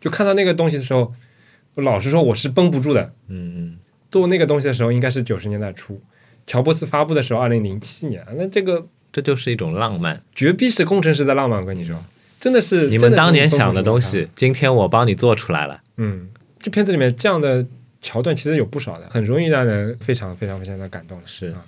就看到那个东西的时候，老实说我是绷不住的。嗯嗯，做那个东西的时候应该是九十年代初，乔布斯发布的时候二零零七年，那这个这就是一种浪漫。绝逼是工程师的浪漫，我跟你说，真的是你们当年想的的东西，今天我帮你做出来了。嗯，这片子里面这样的桥段其实有不少的，很容易让人非常非常非常的感动的。是啊。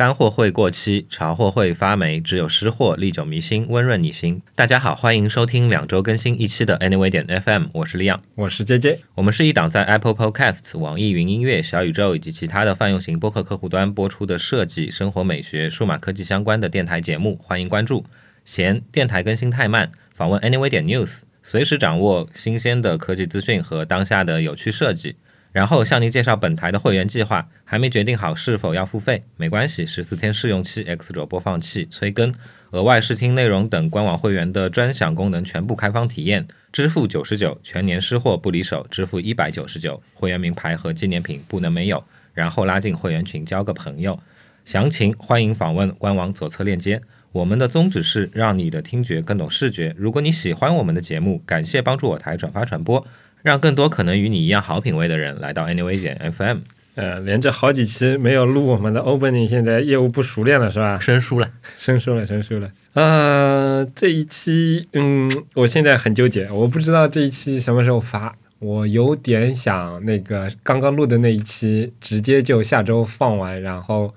干货会过期，潮货会发霉，只有湿货历久弥新，温润你心。大家好，欢迎收听两周更新一期的 Anyway 点 FM，我是李昂，我是 J J，我们是一档在 Apple Podcasts、网易云音乐、小宇宙以及其他的泛用型播客客户端播出的设计、生活美学、数码科技相关的电台节目，欢迎关注。嫌电台更新太慢，访问 Anyway 点 News，随时掌握新鲜的科技资讯和当下的有趣设计。然后向您介绍本台的会员计划，还没决定好是否要付费，没关系，十四天试用期、X 轴播放器、催更、额外试听内容等官网会员的专享功能全部开放体验，支付九十九，全年失货不离手，支付一百九十九，会员名牌和纪念品不能没有，然后拉进会员群交个朋友，详情欢迎访问官网左侧链接。我们的宗旨是让你的听觉更懂视觉。如果你喜欢我们的节目，感谢帮助我台转发传播。让更多可能与你一样好品味的人来到 Anyway 点 FM。呃，连着好几期没有录我们的 Opening，现在业务不熟练了是吧？生疏了，生疏了，生疏了。呃，这一期，嗯，我现在很纠结，我不知道这一期什么时候发。我有点想那个刚刚录的那一期直接就下周放完，然后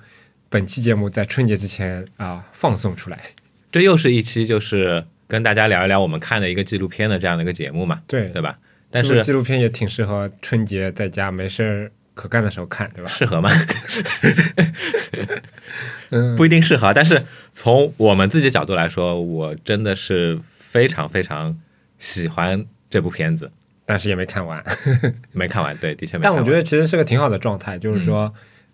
本期节目在春节之前啊放送出来。这又是一期就是跟大家聊一聊我们看的一个纪录片的这样的一个节目嘛？对，对吧？但是纪录片也挺适合春节在家没事儿可干的时候看，对吧？适合吗？嗯，不一定适合。但是从我们自己角度来说，我真的是非常非常喜欢这部片子，但是也没看完，没看完。对，的确没。但我觉得其实是个挺好的状态，就是说，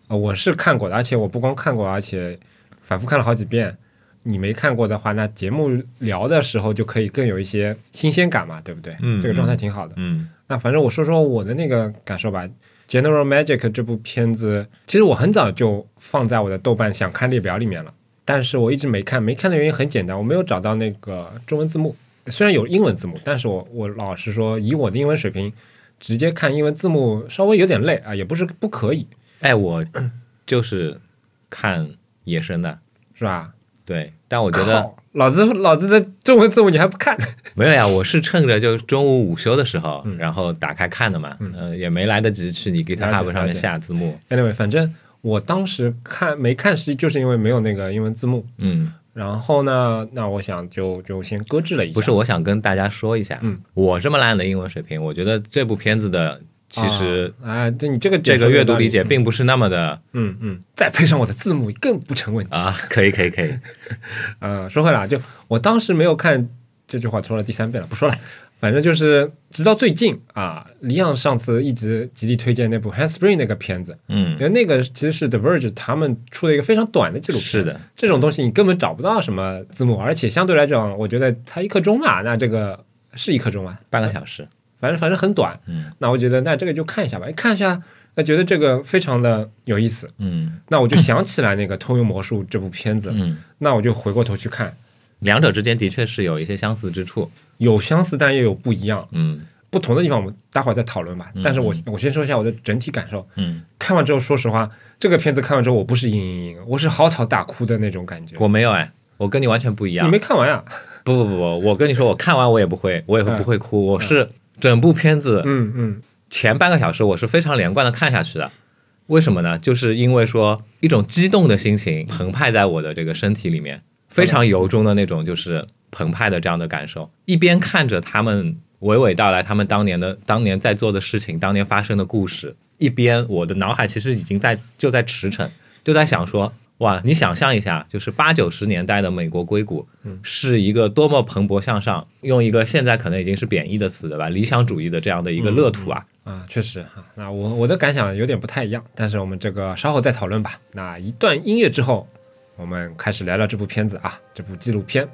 呃，我是看过的，而且我不光看过，而且反复看了好几遍。你没看过的话，那节目聊的时候就可以更有一些新鲜感嘛，对不对？嗯，这个状态挺好的。嗯，那反正我说说我的那个感受吧。General Magic 这部片子，其实我很早就放在我的豆瓣想看列表里面了，但是我一直没看。没看的原因很简单，我没有找到那个中文字幕。虽然有英文字幕，但是我我老实说，以我的英文水平，直接看英文字幕稍微有点累啊，也不是不可以。哎，我就是看野生的，是吧？对，但我觉得老子老子的中文字幕你还不看？没有呀，我是趁着就中午午休的时候，然后打开看的嘛，嗯，也没来得及去你 GitHub 上面下字幕。Anyway，反正我当时看没看，实际就是因为没有那个英文字幕。嗯，然后呢，那我想就就先搁置了一下。不是，我想跟大家说一下，嗯，我这么烂的英文水平，我觉得这部片子的。其实啊，这你这个这个阅读理解并不是那么的，嗯嗯，再配上我的字幕更不成问题。啊！可以可以可以，呃，说回来就我当时没有看这句话说了第三遍了，不说了，反正就是直到最近啊，李昂上次一直极力推荐那部《Handspring》那个片子，嗯，因为那个其实是 The Verge 他们出了一个非常短的纪录片，是的，这种东西你根本找不到什么字幕，而且相对来讲，我觉得才一刻钟嘛，那这个是一刻钟啊，半个小时。反正反正很短，嗯，那我觉得那这个就看一下吧，看一下，那觉得这个非常的有意思，嗯，那我就想起来那个《偷用魔术》这部片子，嗯，那我就回过头去看，两者之间的确是有一些相似之处，有相似但也有不一样，嗯，不同的地方我们待会儿再讨论吧。但是我我先说一下我的整体感受，嗯，看完之后说实话，这个片子看完之后我不是嘤嘤嘤，我是嚎啕大哭的那种感觉。我没有哎，我跟你完全不一样，你没看完呀？不不不不，我跟你说，我看完我也不会，我也会不会哭，我是。整部片子，嗯嗯，前半个小时我是非常连贯的看下去的，为什么呢？就是因为说一种激动的心情澎湃在我的这个身体里面，非常由衷的那种就是澎湃的这样的感受。一边看着他们娓娓道来他们当年的当年在做的事情，当年发生的故事，一边我的脑海其实已经在就在驰骋，就在想说。哇，你想象一下，就是八九十年代的美国硅谷，是一个多么蓬勃向上，用一个现在可能已经是贬义的词，对吧？理想主义的这样的一个乐土啊！啊，确实哈。那我我的感想有点不太一样，但是我们这个稍后再讨论吧。那一段音乐之后，我们开始聊聊这部片子啊，这部纪录片。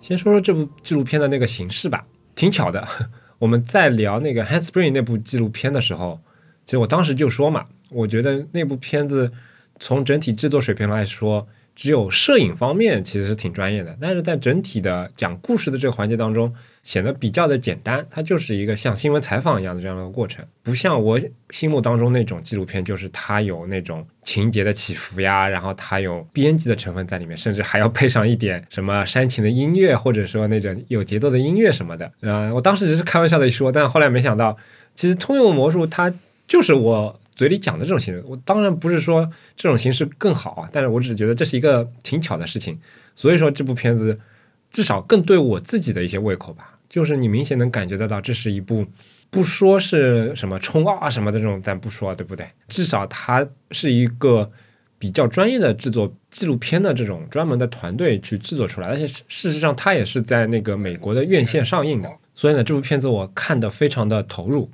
先说说这部纪录片的那个形式吧，挺巧的。我们在聊那个《Handspring》那部纪录片的时候，其实我当时就说嘛，我觉得那部片子从整体制作水平来说，只有摄影方面其实是挺专业的，但是在整体的讲故事的这个环节当中，显得比较的简单。它就是一个像新闻采访一样的这样的过程，不像我心目当中那种纪录片，就是它有那种情节的起伏呀，然后它有编辑的成分在里面，甚至还要配上一点什么煽情的音乐，或者说那种有节奏的音乐什么的。啊，我当时只是开玩笑的一说，但后来没想到，其实通用魔术它就是我。嘴里讲的这种形式，我当然不是说这种形式更好啊，但是我只是觉得这是一个挺巧的事情，所以说这部片子至少更对我自己的一些胃口吧，就是你明显能感觉得到，这是一部不说是什么冲啊什么的这种，咱不说对不对？至少它是一个比较专业的制作纪录片的这种专门的团队去制作出来，而且事实上它也是在那个美国的院线上映的，所以呢，这部片子我看的非常的投入。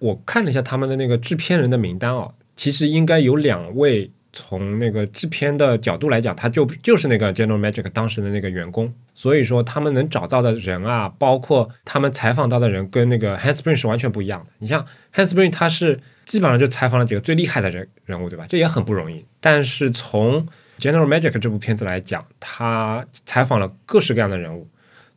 我看了一下他们的那个制片人的名单哦，其实应该有两位从那个制片的角度来讲，他就就是那个 General Magic 当时的那个员工，所以说他们能找到的人啊，包括他们采访到的人，跟那个 Handspring 是完全不一样的。你像 Handspring，他是基本上就采访了几个最厉害的人人物，对吧？这也很不容易。但是从 General Magic 这部片子来讲，他采访了各式各样的人物，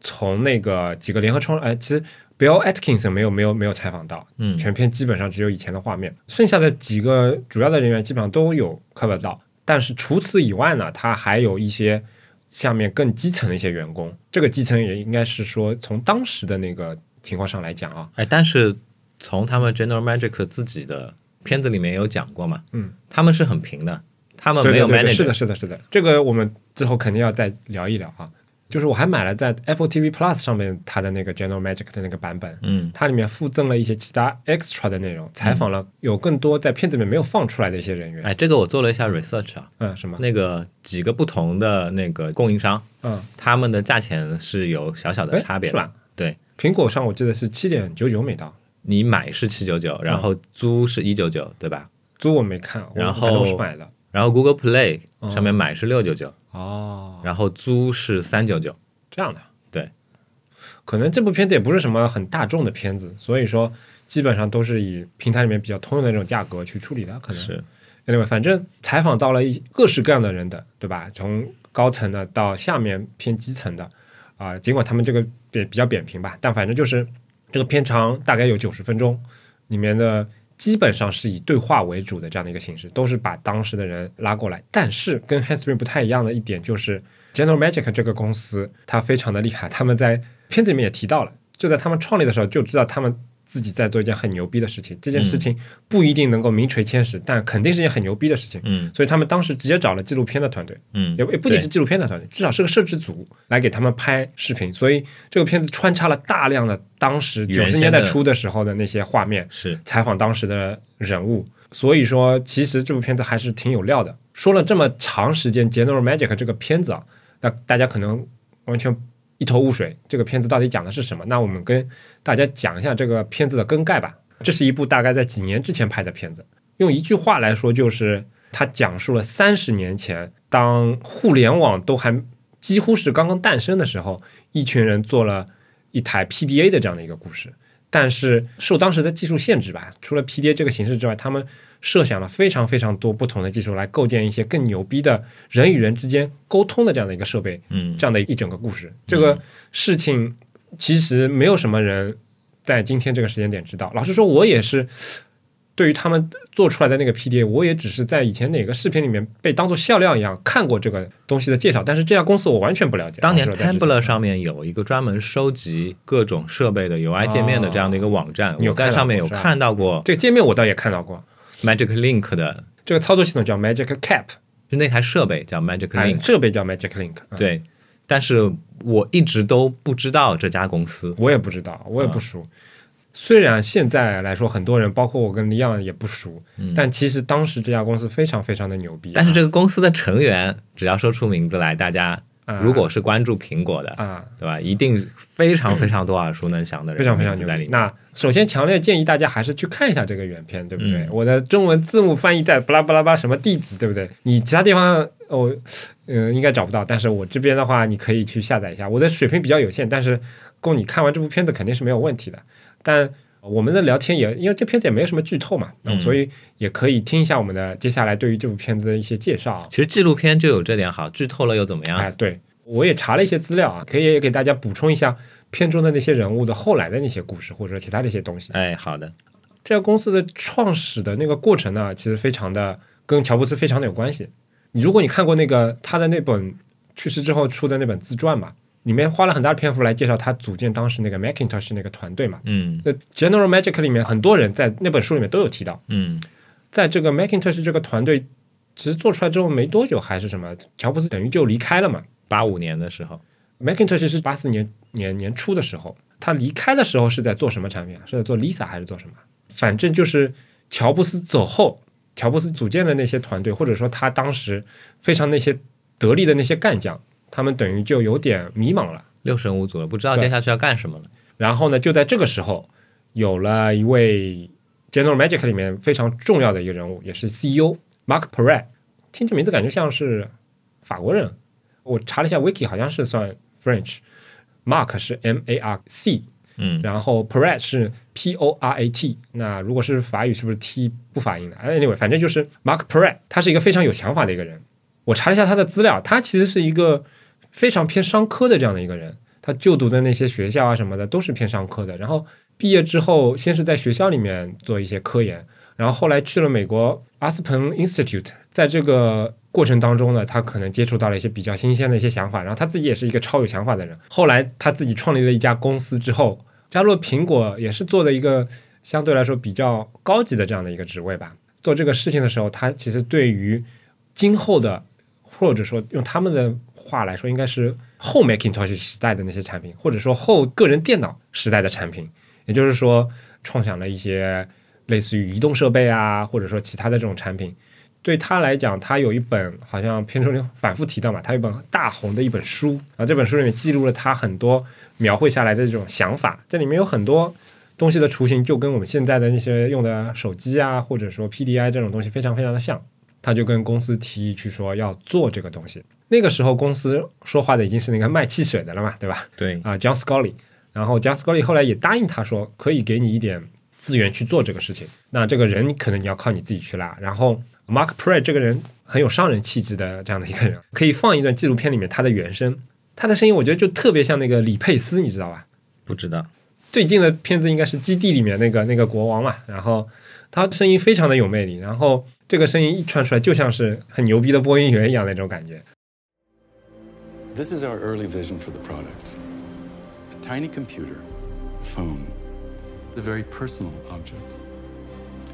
从那个几个联合创，哎，其实。Bill Atkinson 没有没有没有采访到，嗯，全片基本上只有以前的画面，剩下的几个主要的人员基本上都有 cover 到，但是除此以外呢，他还有一些下面更基层的一些员工，这个基层也应该是说从当时的那个情况上来讲啊，哎，但是从他们 General Magic 自己的片子里面有讲过嘛，嗯，他们是很平的，他们没有 manager，是的，是的，是的，这个我们之后肯定要再聊一聊啊。就是我还买了在 Apple TV Plus 上面它的那个 General Magic 的那个版本，嗯，它里面附赠了一些其他 extra 的内容，采访了有更多在片子里面没有放出来的一些人员。哎，这个我做了一下 research 啊，嗯，什么？那个几个不同的那个供应商，嗯，他们的价钱是有小小的差别，是吧？对，苹果上我记得是七点九九美刀，你买是七九九，然后租是一九九，对吧？租我没看，然后是买的，然后 Google Play 上面买是六九九，哦，然后租是三九九。这样的，对，可能这部片子也不是什么很大众的片子，所以说基本上都是以平台里面比较通用的那种价格去处理的，可能是。Anyway，反正采访到了一各式各样的人的，对吧？从高层的到下面偏基层的，啊，尽管他们这个扁比较扁平吧，但反正就是这个片长大概有九十分钟，里面的基本上是以对话为主的这样的一个形式，都是把当时的人拉过来。但是跟 h a n s p r i n g 不太一样的一点就是。General Magic 这个公司，它非常的厉害。他们在片子里面也提到了，就在他们创立的时候就知道他们自己在做一件很牛逼的事情。这件事情不一定能够名垂千史，但肯定是件很牛逼的事情。嗯，所以他们当时直接找了纪录片的团队，嗯，也也不仅是纪录片的团队，至少是个摄制组来给他们拍视频。所以这个片子穿插了大量的当时九十年代初的时候的那些画面，是采访当时的人物。所以说，其实这部片子还是挺有料的。说了这么长时间，General Magic 这个片子啊。那大家可能完全一头雾水，这个片子到底讲的是什么？那我们跟大家讲一下这个片子的更概吧。这是一部大概在几年之前拍的片子，用一句话来说，就是它讲述了三十年前，当互联网都还几乎是刚刚诞生的时候，一群人做了一台 PDA 的这样的一个故事。但是受当时的技术限制吧，除了 PDA 这个形式之外，他们设想了非常非常多不同的技术来构建一些更牛逼的人与人之间沟通的这样的一个设备，嗯，这样的一整个故事。这个事情其实没有什么人在今天这个时间点知道。老实说，我也是。对于他们做出来的那个 PDA，我也只是在以前哪个视频里面被当做笑料一样看过这个东西的介绍，但是这家公司我完全不了解。当年 Tumblr 上面有一个专门收集各种设备的 UI 界面的这样的一个网站，我在上面有看到过。这个界面我倒也看到过，Magic Link 的这个操作系统叫 Magic Cap，就那台设备叫 Magic Link，设备叫 Magic Link。对，但是我一直都不知道这家公司，我也不知道，我也不熟。虽然现在来说，很多人包括我跟李阳也不熟，但其实当时这家公司非常非常的牛逼。但是这个公司的成员，只要说出名字来，大家如果是关注苹果的啊，对吧？一定非常非常多耳熟能详的人，非常非常牛逼。那首先强烈建议大家还是去看一下这个原片，对不对？我的中文字幕翻译在巴拉巴拉巴什么地址，对不对？你其他地方哦，嗯、应该找不到。但是我这边的话，你可以去下载一下。我的水平比较有限，但是供你看完这部片子肯定是没有问题的。但我们的聊天也因为这片子也没有什么剧透嘛，所以也可以听一下我们的接下来对于这部片子的一些介绍啊。其实纪录片就有这点好，剧透了又怎么样？哎，对，我也查了一些资料啊，可以给大家补充一下片中的那些人物的后来的那些故事，或者说其他的一些东西。哎，好的，这家公司的创始的那个过程呢，其实非常的跟乔布斯非常的有关系。你如果你看过那个他的那本去世之后出的那本自传嘛，里面花了很大的篇幅来介绍他组建当时那个 Macintosh 那个团队嘛。嗯那 General Magic 里面很多人在那本书里面都有提到，嗯在这个 Macintosh 这个团队其实做出来之后没多久还是什么，乔布斯等于就离开了嘛。八五年的时候，Macintosh 是八四年年年初的时候，他离开的时候是在做什么产品啊？是在做 Lisa 还是做什么？反正就是乔布斯走后，乔布斯组建的那些团队，或者说他当时非常那些得力的那些干将，他们等于就有点迷茫了。六神无主了，不知道接下去要干什么了。然后呢，就在这个时候，有了一位 General Magic 里面非常重要的一个人物，也是 CEO Mark Perret，听这名字感觉像是法国人。我查了一下 Wiki，好像是算 French。Mark 是 M A R C，嗯然后 Perret 是 P O R A T。那如果是法语，是不是 T 不发音的哎？Anyway，反正就是 Mark Perret，他是一个非常有想法的一个人。我查了一下他的资料，他其实是一个非常偏商科的这样的一个人。他就读的那些学校啊什么的都是偏商科的。然后毕业之后，先是在学校里面做一些科研，然后后来去了美国阿斯彭 Institute。在这个过程当中呢，他可能接触到了一些比较新鲜的一些想法，然后他自己也是一个超有想法的人。后来他自己创立了一家公司之后，加入了苹果，也是做的一个相对来说比较高级的这样的一个职位吧。做这个事情的时候，他其实对于今后的，或者说用他们的话来说，应该是后 Macintosh 时代的那些产品，或者说后个人电脑时代的产品，也就是说，创想了一些类似于移动设备啊，或者说其他的这种产品。对他来讲，他有一本好像片中里反复提到嘛，他有一本大红的一本书啊，这本书里面记录了他很多描绘下来的这种想法，这里面有很多东西的雏形，就跟我们现在的那些用的手机啊，或者说 PDI 这种东西非常非常的像。他就跟公司提议去说要做这个东西。那个时候公司说话的已经是那个卖汽水的了嘛，对吧？对，啊、j o h n Scully，然后 John Scully 后来也答应他说可以给你一点资源去做这个事情。那这个人可能你要靠你自己去拉。然后 Mark Perret 这个人很有商人气质的这样的一个人，可以放一段纪录片里面他的原声，他的声音我觉得就特别像那个李佩斯，你知道吧？不知道。最近的片子应该是《基地》里面那个那个国王嘛，然后他声音非常的有魅力，然后这个声音一传出来，就像是很牛逼的播音员一样那种感觉。 This is our early vision for the product. A tiny computer, a phone, a very personal object.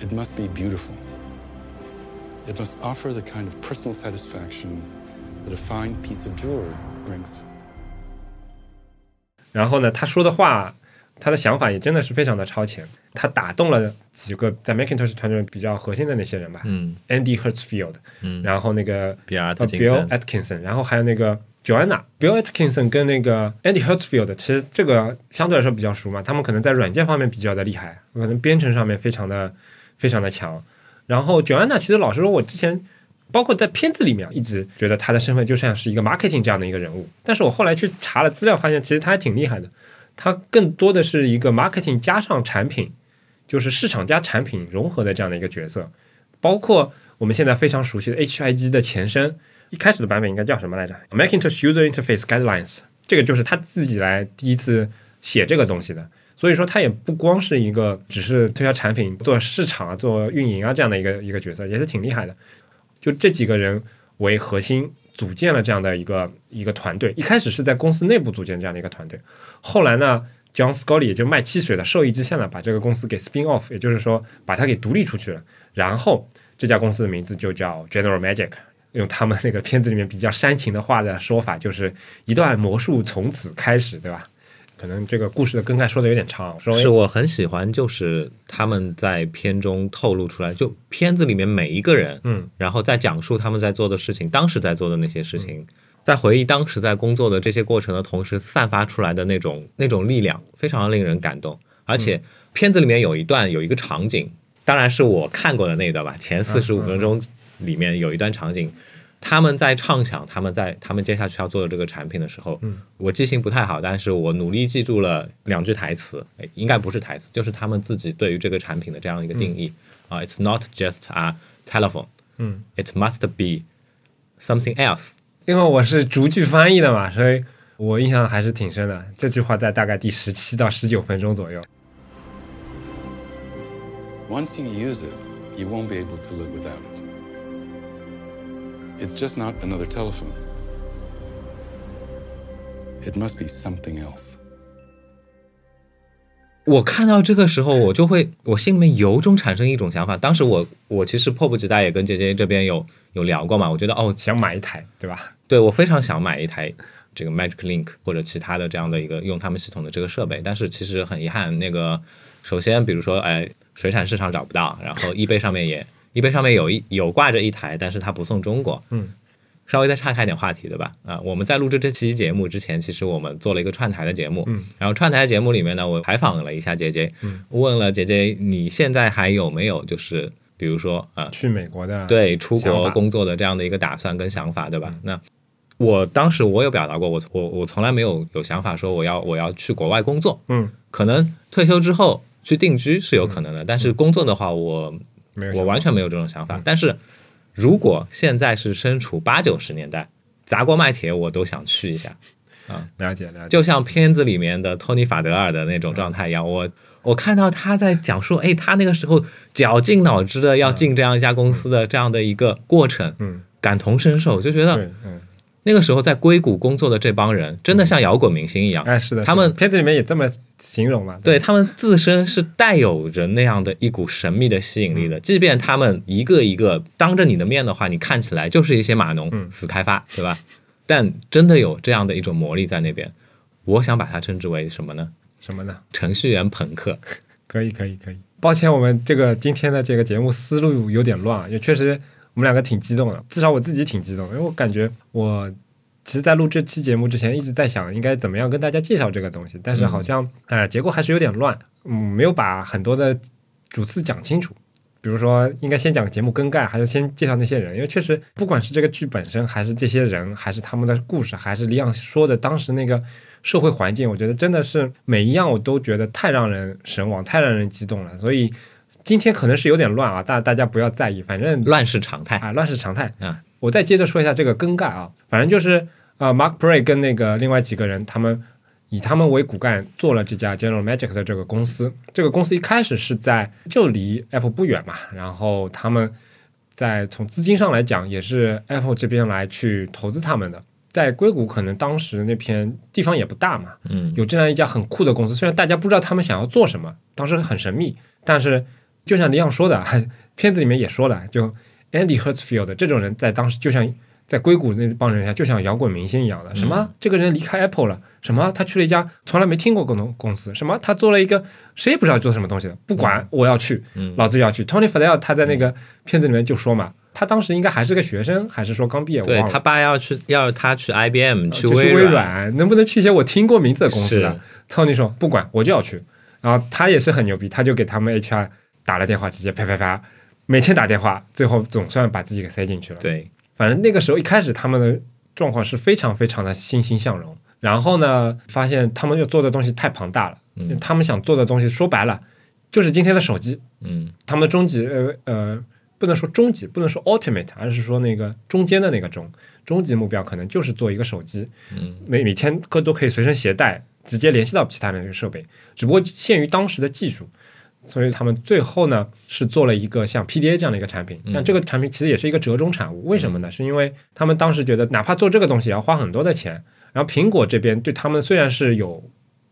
It must be beautiful. It must offer the kind of personal satisfaction that a fine piece of jewelry brings. 然后呢，他说的话， 他的想法也真的是非常的超前，他打动了几个在 Macintosh 团队比较核心的那些人吧、嗯。A n d y Hertzfield，嗯。然后那个 Bill Atkinson，然后还有那个 Joanna Bill Atkinson 跟那个 Andy Hertzfield，其实这个相对来说比较熟嘛，他们可能在软件方面比较的厉害，可能编程上面非常的非常的强。然后 Joanna 其实老实说，我之前包括在片子里面一直觉得他的身份就像是一个 marketing 这样的一个人物，但是我后来去查了资料，发现其实他还挺厉害的，他更多的是一个 marketing 加上产品，就是市场加产品融合的这样的一个角色，包括我们现在非常熟悉的 HIG 的前身，一开始的版本应该叫什么来着？Macintosh User Interface Guidelines，这个就是他自己来第一次写这个东西的。所以说，他也不光是一个只是推销产品、做市场啊、做运营啊这样的一个一个角色，也是挺厉害的。就这几个人为核心组建了这样的一个一个团队。一开始是在公司内部组建这样的一个团队，后来呢，John Scully 也就卖汽水的受益之下呢，把这个公司给 spin off，也就是说把它给独立出去了。然后这家公司的名字就叫 General Magic。用他们那个片子里面比较煽情的话的说法，就是一段魔术从此开始，对吧？可能这个故事的梗概说的有点长，说是我很喜欢，就是他们在片中透露出来，就片子里面每一个人，嗯，然后在讲述他们在做的事情，当时在做的那些事情，在回忆当时在工作的这些过程的同时，散发出来的那种那种力量，非常令人感动。而且片子里面有一段有一个场景，当然是我看过的那一段吧，前四十五分钟里面有一段场景，他们在畅想他们在他们接下去要做的这个产品的时候，嗯，我记性不太好，但是我努力记住了两句台词，哎应该不是台词，就是他们自己对于这个产品的这样一个定义、啊，It's not just a telephone，嗯，，It must be something else。因为我是逐句翻译的嘛，所以我印象还是挺深的。这句话在大概第十七到十九分钟左右。Once you use it, you won't be able to live without it. It's just not another telephone. It must be something else. 我看到这个时候，我就会，我心里面由衷产生一种想法。当时我，我其实迫不及待也跟姐姐这边有有聊过嘛。我觉得，哦，想买一台，对吧？对我非常想买一台这个 Magic Link 或者其他的这样的一个用他们系统的这个设备，但是其实很遗憾，那个首先比如说，哎，水产市场找不到，然后 eBay 上面也 eBay 上面有一有挂着一台，但是它不送中国。嗯，稍微再岔开一点话题，对吧？啊，我们在录制这期节目之前，其实我们做了一个串台的节目，嗯，然后串台节目里面呢，我采访了一下杰杰，嗯，问了杰杰，你现在还有没有就是比如说啊，去美国的，对出国工作的这样的一个打算跟想法，对吧？那我当时我有表达过，我我我从来没有有想法说我要我要去国外工作，嗯，可能退休之后去定居是有可能的，但是工作的话，我我完全没有这种想法。但是如果现在是身处八九十年代，砸锅卖铁我都想去一下。啊，了解了解，就像片子里面的托尼·法德尔的那种状态一样，我我看到他在讲述，哎，他那个时候绞尽脑汁的要进这样一家公司的这样的一个过程，嗯，感同身受，就觉得，嗯，那个时候在硅谷工作的这帮人真的像摇滚明星一样，哎，是的，他们片子里面也这么形容嘛？对他们自身是带有着那样的一股神秘的吸引力的，即便他们一个一个当着你的面的话，你看起来就是一些码农、嗯死开发，对吧？但真的有这样的一种魔力在那边，我想把它称之为什么呢？什么呢？程序员朋克。可以，可以，可以。抱歉，我们这个今天的这个节目思路有点乱，也确实我们两个挺激动的，至少我自己挺激动，因为我感觉我其实，在录这期节目之前一直在想应该怎么样跟大家介绍这个东西，但是好像哎、结构还是有点乱，嗯，没有把很多的主次讲清楚。比如说，应该先讲节目更改，还是先介绍那些人？因为确实，不管是这个剧本身，还是这些人，还是他们的故事，还是李昂说的当时那个社会环境，我觉得真的是每一样我都觉得太让人神往，太让人激动了。所以今天可能是有点乱啊，大大家不要在意，反正乱是常态。啊，乱是常态。嗯，我再接着说一下这个更概啊，反正就是呃，Mark Bray 跟那个另外几个人，他们以他们为骨干做了这家 General Magic 的这个公司。这个公司一开始是在就离 Apple 不远嘛，然后他们在从资金上来讲，也是 Apple 这边来去投资他们的。在硅谷，可能当时那片地方也不大嘛，嗯，有这样一家很酷的公司，虽然大家不知道他们想要做什么，当时很神秘，但是就像李阳说的，片子里面也说了，就 Andy Hertzfield 这种人在当时就像在硅谷那帮人就像摇滚明星一样的。什么？这个人离开 Apple 了？什么？他去了一家从来没听过公公司？什么？他做了一个谁也不知道做什么东西的？不管，我要去，嗯老子要去。Tony Fadell 他在那个片子里面就说嘛，他当时应该还是个学生，还是说刚毕业？我他爸要去，要他去 IBM 去微软，软，能不能去一些我听过名字的公司啊？Tony 说不管，我就要去。然后他也是很牛逼，他就给他们 HR 打了电话，直接啪啪啪，每天打电话，最后总算把自己给塞进去了。对，反正那个时候一开始他们的状况是非常非常的欣欣向荣，然后呢，发现他们要做的东西太庞大了，嗯。他们想做的东西说白了就是今天的手机，嗯。他们的终极呃呃，不能说终极，不能说 ultimate，而是说那个中间的那个终终极目标，可能就是做一个手机，嗯。每每天都都可以随身携带，直接联系到其他的这个设备，只不过限于当时的技术。所以他们最后呢是做了一个像 PDA 这样的一个产品，但这个产品其实也是一个折中产物。为什么呢？是因为他们当时觉得，哪怕做这个东西也要花很多的钱，然后苹果这边对他们虽然是有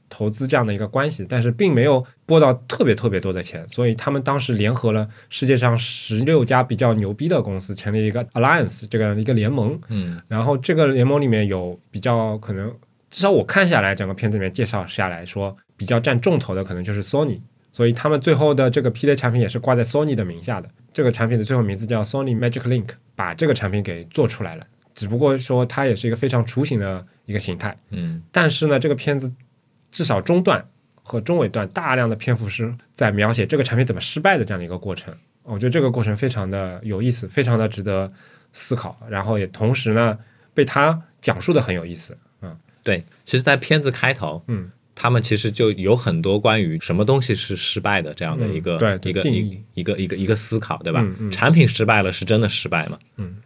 投资这样的一个关系，但是并没有拨到特别特别多的钱，所以他们当时联合了世界上十六家比较牛逼的公司，成立一个 Alliance 这个一个联盟。嗯然后这个联盟里面有比较可能，至少我看下来，整个片子里面介绍下来说，比较占重头的可能就是 Sony，所以他们最后的这个 PDA 产品也是挂在 Sony 的名下的。这个产品的最后名字叫 Sony Magic Link，把这个产品给做出来了。只不过说它也是一个非常雏形的一个形态，嗯但是呢，这个片子至少中段和中尾段大量的篇幅是在描写这个产品怎么失败的这样的一个过程。我觉得这个过程非常的有意思，非常的值得思考，然后也同时呢被他讲述的很有意思。嗯对，其实，在片子开头，嗯，他们其实就有很多关于什么东西是失败的这样的一个、嗯对对一个一定义一个一个一个思考，对吧？嗯嗯产品失败了是真的失败吗？嗯，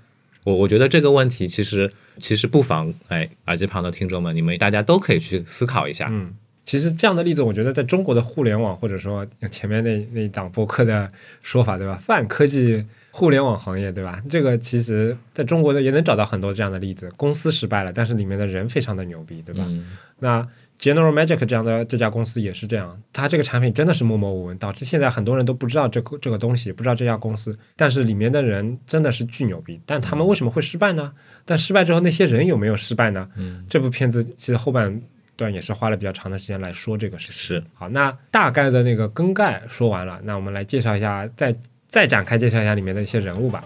我我觉得这个问题其实其实不妨哎，耳机旁的听众们，你们大家都可以去思考一下。嗯，其实这样的例子，我觉得在中国的互联网，或者说前面那那一档播客的说法，对吧？泛科技互联网行业，对吧？这个其实在中国的也能找到很多这样的例子，公司失败了，但是里面的人非常的牛逼，对吧？嗯那 General Magic 这样的这家公司也是这样，它这个产品真的是默默无闻，导致现在很多人都不知道这个这个东西，不知道这家公司，但是里面的人真的是巨牛逼。但他们为什么会失败呢？但失败之后，那些人有没有失败呢？嗯，这部片子其实后半段也是花了比较长的时间来说这个事情。是好，那大概的那个更概说完了，那我们来介绍一下，再再展开介绍一下里面的一些人物吧。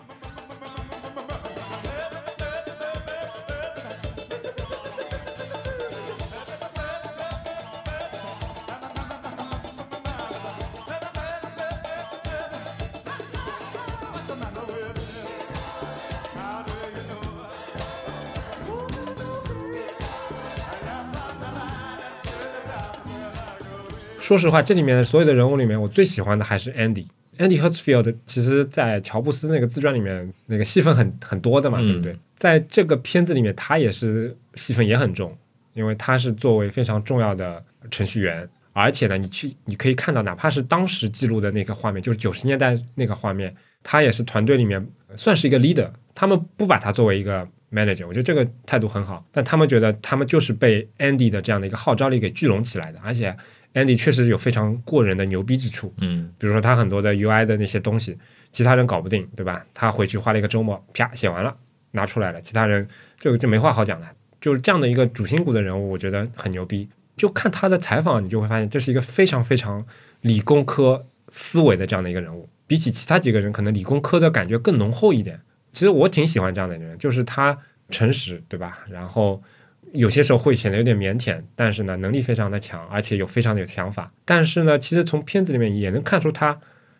说实话，这里面所有的人物里面，我最喜欢的还是 Andy。Andy Hertzfield 其实，在乔布斯那个自传里面，那个戏份很很多的嘛，嗯对不对？在这个片子里面，他也是戏份也很重，因为他是作为非常重要的程序员，而且呢，你去你可以看到，哪怕是当时记录的那个画面，就是九十年代那个画面，他也是团队里面算是一个 leader，他们不把他作为一个 manager，我觉得这个态度很好，但他们觉得他们就是被 Andy 的这样的一个号召力给聚拢起来的，而且 Andy 确实有非常过人的牛逼之处，嗯比如说他很多的 UI 的那些东西，其他人搞不定，对吧？他回去花了一个周末，啪写完了，拿出来了，其他人这个就没话好讲了。就是这样的一个主心骨的人物，我觉得很牛逼。就看他的采访，你就会发现这是一个非常非常理工科思维的这样的一个人物。比起其他几个人，可能理工科的感觉更浓厚一点。其实我挺喜欢这样的人，就是他诚实，对吧？然后有些时候会显得有点腼腆，但是呢，能力非常的强，而且有非常的有想法。但是呢，其实从片子里面也能看出他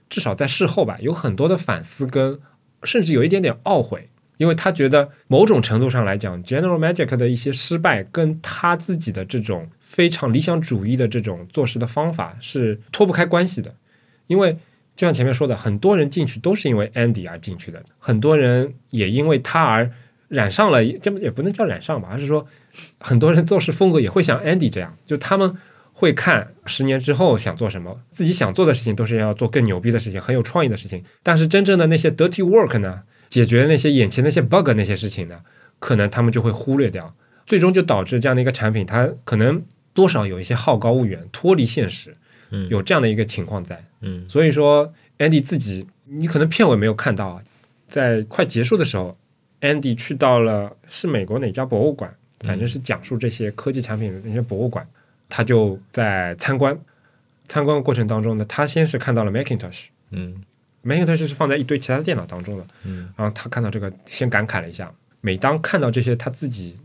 至少在事后吧，有很多的反思跟甚至有一点点懊悔，因为他觉得某种程度上来讲，General Magic 的一些失败跟他自己的这种非常理想主义的这种做事的方法是脱不开关系的，因为。就像前面说的，很多人进去都是因为 Andy 而进去的，很多人也因为他而染上了，这不也不能叫染上吧，而是说很多人做事风格也会像 Andy 这样，就他们会看十年之后想做什么，自己想做的事情都是要做更牛逼的事情，很有创意的事情。但是真正的那些 dirty work 呢，解决那些眼前那些 bug 那些事情呢，可能他们就会忽略掉，最终就导致这样的一个产品，它可能多少有一些好高骛远，脱离现实，嗯有这样的一个情况在。嗯所以说，Andy 自己，你可能片尾没有看到啊，在快结束的时候，Andy 去到了是美国哪家博物馆，反正是讲述这些科技产品的那些博物馆，他就在参观。参观的过程当中呢，他先是看到了 Macintosh，Macintosh 嗯是放在一堆其他的电脑当中的，嗯，然后他看到这个，先感慨了一下。每当看到这些他自己，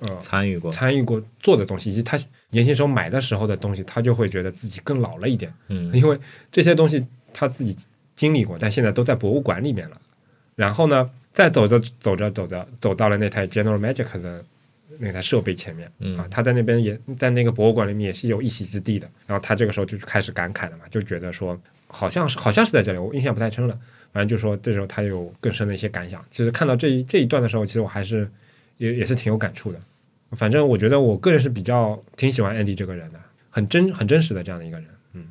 呃，参与过，参与过做的东西，以及他年轻时候买的时候的东西，他就会觉得自己更老了一点。嗯因为这些东西他自己经历过，但现在都在博物馆里面了。然后呢，再走着走着走着，走到了那台 General Magic 的那台设备前面、嗯啊，他在那边也在那个博物馆里面也是有一席之地的。然后他这个时候就开始感慨了嘛，就觉得说好像是好像是在这里，我印象不太深了。反正就说这时候他有更深的一些感想。其实看到这一这一段的时候，其实我还是也也是挺有感触的。反正我觉得我个人是比较挺喜欢 Andy 这个人的，很真很真实的这样的一个人，嗯。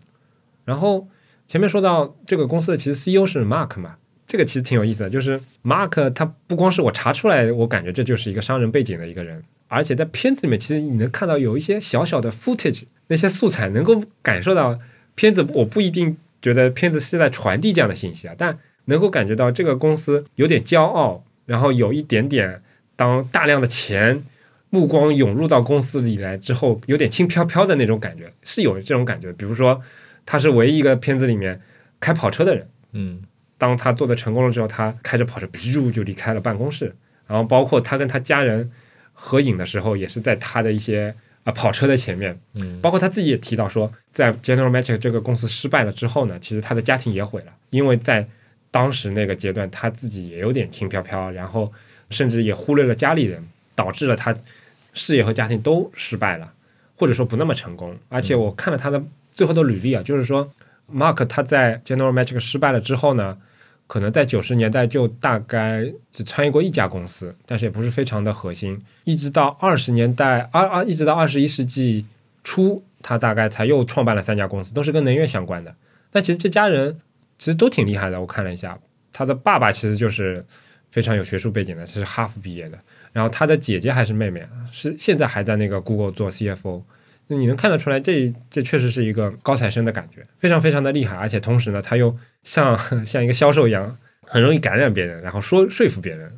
然后前面说到这个公司的其实 CEO 是 Mark 嘛，这个其实挺有意思的，就是 Mark 他不光是我查出来，我感觉这就是一个商人背景的一个人，而且在片子里面其实你能看到有一些小小的 footage，那些素材能够感受到片子，我不一定觉得片子是在传递这样的信息啊，但能够感觉到这个公司有点骄傲，然后有一点点当大量的钱。目光涌入到公司里来之后，有点轻飘飘的那种感觉，是有这种感觉。比如说，他是唯一一个片子里面开跑车的人。嗯当他做的成功了之后，他开着跑车咻就离开了办公室。然后包括他跟他家人合影的时候，也是在他的一些啊、呃跑车的前面。嗯包括他自己也提到说，在 General Magic 这个公司失败了之后呢，其实他的家庭也毁了，因为在当时那个阶段他自己也有点轻飘飘，然后甚至也忽略了家里人，导致了他事业和家庭都失败了，或者说不那么成功。而且我看了他的最后的履历啊，就是说 Mark 他在 General Magic 失败了之后呢，可能在九十年代就大概只参与过一家公司，但是也不是非常的核心，一直到二十年代二二一直到二十一世纪初，他大概才又创办了三家公司，都是跟能源相关的。但其实这家人其实都挺厉害的，我看了一下，他的爸爸其实就是非常有学术背景的，他是哈佛毕业的，然后他的姐姐还是妹妹，是现在还在那个 Google 做 CFO。那你能看得出来，这这确实是一个高材生的感觉，非常非常的厉害，而且同时呢，他又像 像一个销售一样，很容易感染别人，然后说说服别人。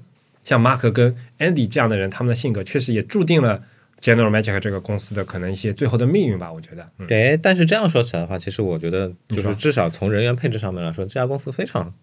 像 Mark 跟 Andy 这样的人，他们的性格确实也注定了 General Magic 这个公司的可能一些最后的命运吧。我觉得，嗯，对，但是这样说起来的话，其实我觉得就是至少从人员配置上面来说，这家公司非常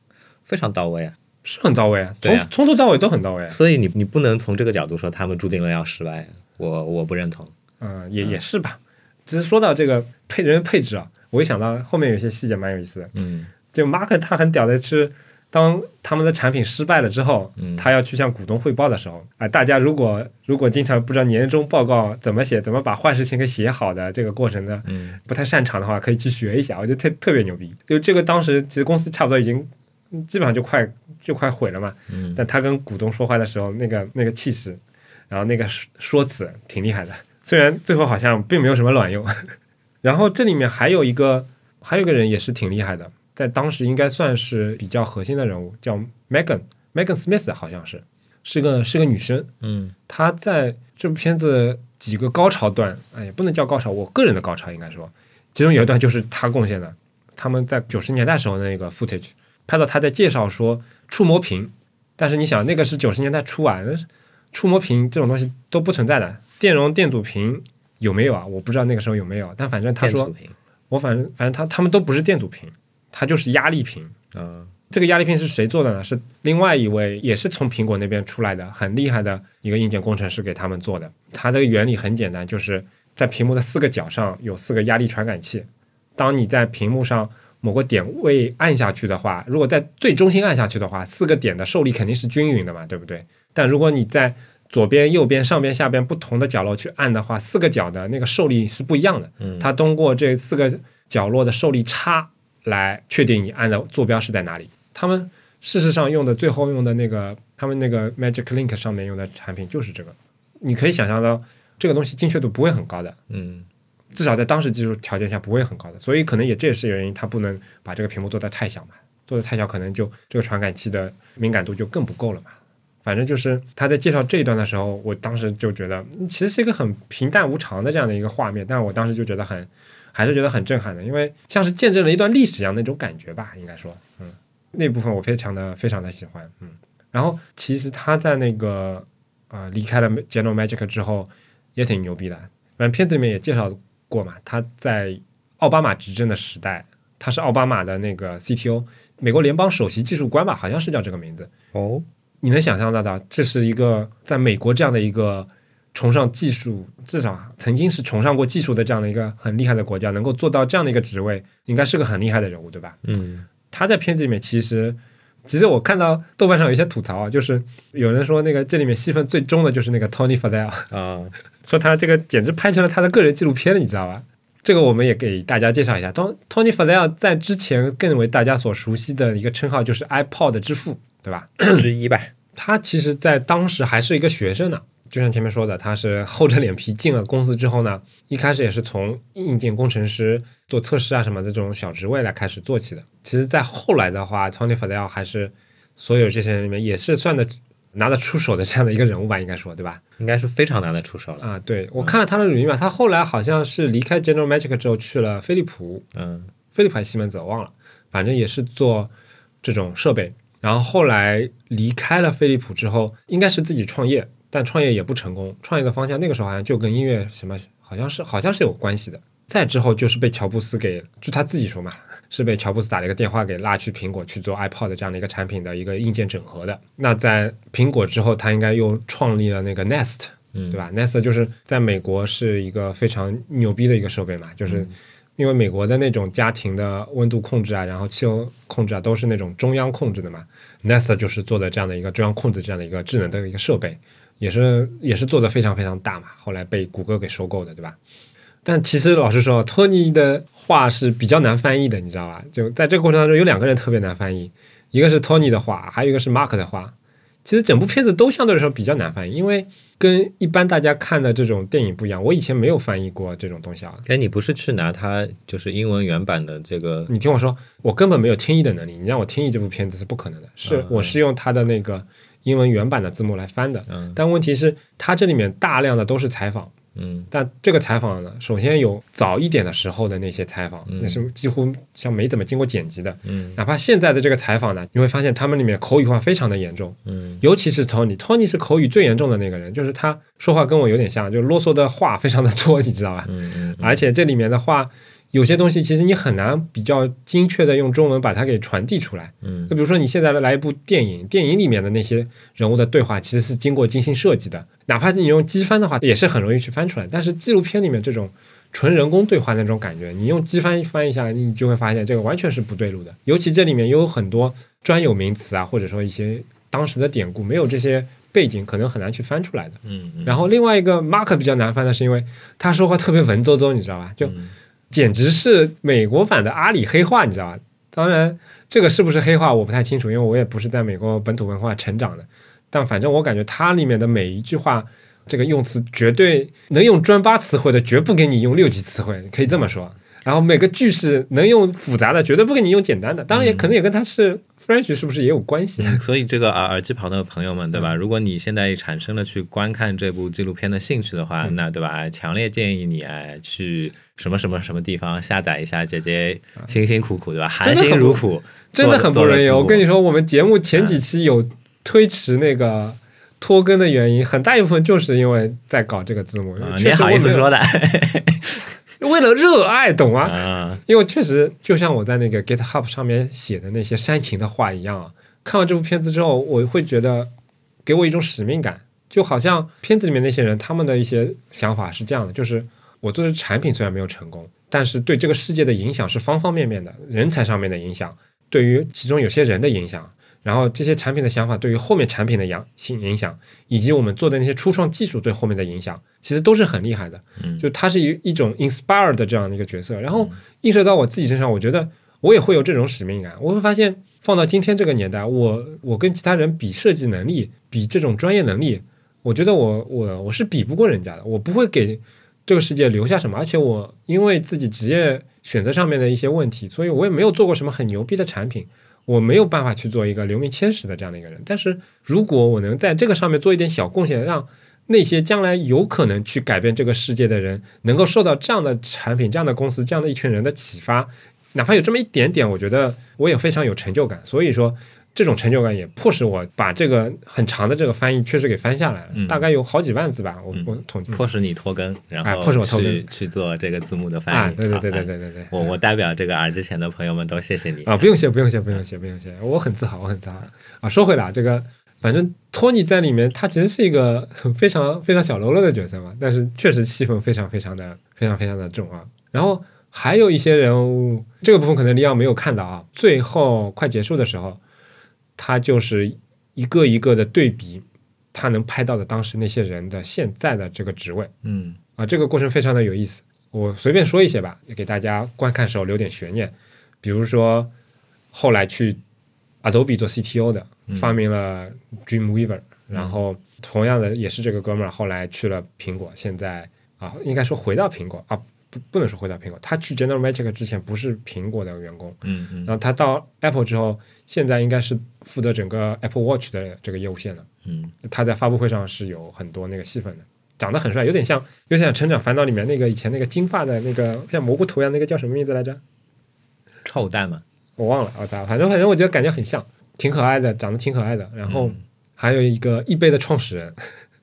非常到位啊。是很到位啊，从啊从头到尾都很到位啊。所以你你不能从这个角度说他们注定了要失败，我我不认同。嗯，也也是吧。只是说到这个配人员配置啊，我一想到后面有些细节蛮有意思的。嗯就 Mark 他很屌的是，当他们的产品失败了之后，嗯他要去向股东汇报的时候，啊、大家如果如果经常不知道年终报告怎么写，怎么把坏事情给写好的这个过程呢，嗯不太擅长的话，可以去学一下，我觉得特特别牛逼。就这个当时其实公司差不多已经嗯基本上就快就快毁了嘛，嗯但他跟股东说话的时候，那个那个气势，然后那个说说辞挺厉害的，虽然最后好像并没有什么卵用。然后这里面还有一个还有一个人也是挺厉害的，在当时应该算是比较核心的人物，叫 Megan Megan Smith，好像是是个是个女生。嗯她在这部片子几个高潮段，哎，也不能叫高潮，我个人的高潮应该说，其中有一段就是她贡献的。他们在九十年代时候的那个 footage 拍到她在介绍说触摸屏，但是你想那个是九十年代初啊，触摸屏这种东西都不存在的，电容电阻屏有没有啊？我不知道那个时候有没有，但反正他说我反正反正他他们都不是电阻屏，它就是压力屏。啊这个压力屏是谁做的呢？是另外一位也是从苹果那边出来的很厉害的一个硬件工程师给他们做的。它的原理很简单，就是在屏幕的四个角上有四个压力传感器。当你在屏幕上某个点位按下去的话，如果在最中心按下去的话，四个点的受力肯定是均匀的嘛，对不对？但如果你在左边、右边、上边、下边不同的角落去按的话，四个角的那个受力是不一样的。嗯它通过这四个角落的受力差来确定你按的坐标是在哪里。他们事实上用的最后用的那个，他们那个 Magic Link 上面用的产品就是这个。你可以想象到，这个东西精确度不会很高的，嗯至少在当时技术条件下不会很高的，所以可能也这也是原因，它不能把这个屏幕做得太小嘛，做得太小可能就这个传感器的敏感度就更不够了嘛。反正就是他在介绍这一段的时候，我当时就觉得其实是一个很平淡无常的这样的一个画面，但我当时就觉得很还是觉得很震撼的，因为像是见证了一段历史一样那种感觉吧，应该说，嗯，那部分我非常的非常的喜欢，嗯，然后其实他在那个呃离开了 General Magic 之后也挺牛逼的，反正片子里面也介绍过嘛，他在奥巴马执政的时代，他是奥巴马的那个 CTO，美国联邦首席技术官吧，好像是叫这个名字。哦你能想象到的，这是一个在美国这样的一个崇尚技术，至少曾经是崇尚过技术的这样的一个很厉害的国家，能够做到这样的一个职位，应该是个很厉害的人物，对吧？嗯他在片子里面其实，其实我看到豆瓣上有一些吐槽啊，就是有人说那个这里面戏份最重的就是那个 Tony Fadell，啊 说他这个简直拍成了他的个人纪录片了，你知道吧？这个我们也给大家介绍一下。当 Tony Fadell 在之前更为大家所熟悉的一个称号就是 iPod 之父，对吧？之一吧。他其实，在当时还是一个学生呢。就像前面说的，他是厚着脸皮进了公司之后呢，一开始也是从硬件工程师做测试啊什么的这种小职位来开始做起的。其实，在后来的话，Tony Fadell 还是所有这些人里面也是算的拿得出手的这样的一个人物吧，应该说对吧？应该是非常拿得出手了。啊，对我看了他的履历嘛，他后来好像是离开 General Magic 之后去了飞利浦，嗯飞利浦还是西门子我忘了，反正也是做这种设备。然后后来离开了飞利浦之后，应该是自己创业，但创业也不成功。创业的方向那个时候好像就跟音乐什么，好像是好像是有关系的。再之后就是被乔布斯给，就他自己说嘛，是被乔布斯打了一个电话给拉去苹果去做 iPod 这样的一个产品的一个硬件整合的。那在苹果之后，他应该又创立了那个 Nest，嗯，对吧？Nest 就是在美国是一个非常牛逼的一个设备嘛，就是因为美国的那种家庭的温度控制啊，然后气候控制啊，都是那种中央控制的嘛。Nest 就是做的这样的一个中央控制这样的一个智能的一个设备，也是也是做的非常非常大嘛。后来被谷歌给收购的，对吧？但其实老实说，托尼的话是比较难翻译的，你知道吧？就在这个过程当中，有两个人特别难翻译，一个是托尼的话，还有一个是 Mark 的话。其实整部片子都相对来说比较难翻译，因为跟一般大家看的这种电影不一样。我以前没有翻译过这种东西啊。哎，你不是去拿它就是英文原版的这个？你听我说，我根本没有听译的能力。你让我听译这部片子是不可能的，是我是用它的那个英文原版的字幕来翻的。嗯但问题是，它这里面大量的都是采访。嗯。但这个采访呢，首先有早一点的时候的那些采访，嗯。那是几乎像没怎么经过剪辑的。嗯。哪怕现在的这个采访呢，你会发现他们里面口语化非常的严重，嗯。尤其是 Tony，Tony 是口语最严重的那个人，就是他说话跟我有点像，就啰嗦的话非常的多，你知道吧？嗯嗯。而且这里面的话，有些东西其实你很难比较精确的用中文把它给传递出来。嗯就比如说你现在来一部电影，电影里面的那些人物的对话其实是经过精心设计的，哪怕你用机翻的话，也是很容易去翻出来。但是纪录片里面这种纯人工对话那种感觉，你用机翻翻一下，你就会发现这个完全是不对路的。尤其这里面有很多专有名词啊，或者说一些当时的典故，没有这些背景，可能很难去翻出来的。嗯嗯然后另外一个 Mark 比较难翻的是，因为他说话特别文绉绉，你知道吧？就嗯简直是美国版的阿里黑话，你知道吧？当然，这个是不是黑话我不太清楚，因为我也不是在美国本土文化成长的。但反正我感觉它里面的每一句话，这个用词绝对能用专八词汇的，绝不给你用六级词汇，可以这么说。然后每个句式能用复杂的，绝对不给你用简单的。当然也可能也跟它是 French 是不是也有关系？嗯，所以这个耳耳机旁的朋友们，对吧？如果你现在产生了去观看这部纪录片的兴趣的话，那对吧？强烈建议你哎去什么什么什么地方下载一下姐姐辛辛苦苦对吧？含辛茹苦，真的很不容易。我跟你说，我们节目前几期有推迟那个拖更的原因，很大一部分就是因为在搞这个字幕。啊你好意思说的？的为了热爱，懂吗？啊？因为确实就像我在那个 GitHub 上面写的那些煽情的话一样啊。看完这部片子之后，我会觉得给我一种使命感，就好像片子里面那些人他们的一些想法是这样的，就是我做的产品虽然没有成功，但是对这个世界的影响是方方面面的，人才上面的影响，对于其中有些人的影响，然后这些产品的想法对于后面产品的影影响，以及我们做的那些初创技术对后面的影响，其实都是很厉害的。嗯就它是一一种 inspire 的这样的一个角色，然后映射到我自己身上，我觉得我也会有这种使命感。我会发现，放到今天这个年代，我我跟其他人比设计能力，比这种专业能力，我觉得我我我是比不过人家的。我不会给这个世界留下什么，而且我因为自己职业选择上面的一些问题，所以我也没有做过什么很牛逼的产品。我没有办法去做一个留名千史的这样的一个人，但是如果我能在这个上面做一点小贡献，让那些将来有可能去改变这个世界的人，能够受到这样的产品、这样的公司、这样的一群人的启发，哪怕有这么一点点，我觉得我也非常有成就感。所以说，这种成就感也迫使我把这个很长的这个翻译确实给翻下来了，嗯大概有好几万字吧，我嗯我统计。迫使你拖更，然哎后迫使我拖更去去做这个字幕的翻译。啊，对对对对。对对对。我我代表这个耳机前的朋友们都谢谢你啊，不用谢，不用谢，不用谢，不用谢，我很自豪，我很自豪啊。说回来啊，这个反正托尼在里面，他其实是一个非常 非常小喽啰的角色嘛，但是确实戏份非常非常的非常非常的重啊。然后还有一些人物，这个部分可能李奥没有看到啊，最后快结束的时候，他就是一个一个的对比，他能拍到的当时那些人的现在的这个职位。嗯啊，这个过程非常的有意思。我随便说一些吧，也给大家观看时候留点悬念。比如说，后来去 Adobe 做 CTO 的，发明了 Dreamweaver，、然后同样的也是这个哥们儿后来去了苹果，现在啊，应该说回到苹果啊，不不能说回到苹果，他去 General Magic 之前不是苹果的员工，嗯嗯然后他到 Apple 之后，现在应该是负责整个 Apple Watch 的这个业务线的。嗯他在发布会上是有很多那个戏份的，长得很帅，有点像，有点像《成长烦恼》里面那个以前那个金发的那个像蘑菇头一样那个叫什么名字来着？臭蛋嘛。我忘了，我操，反正反正我觉得感觉很像，挺可爱的，长得挺可爱的。然后嗯还有一个易贝的创始人，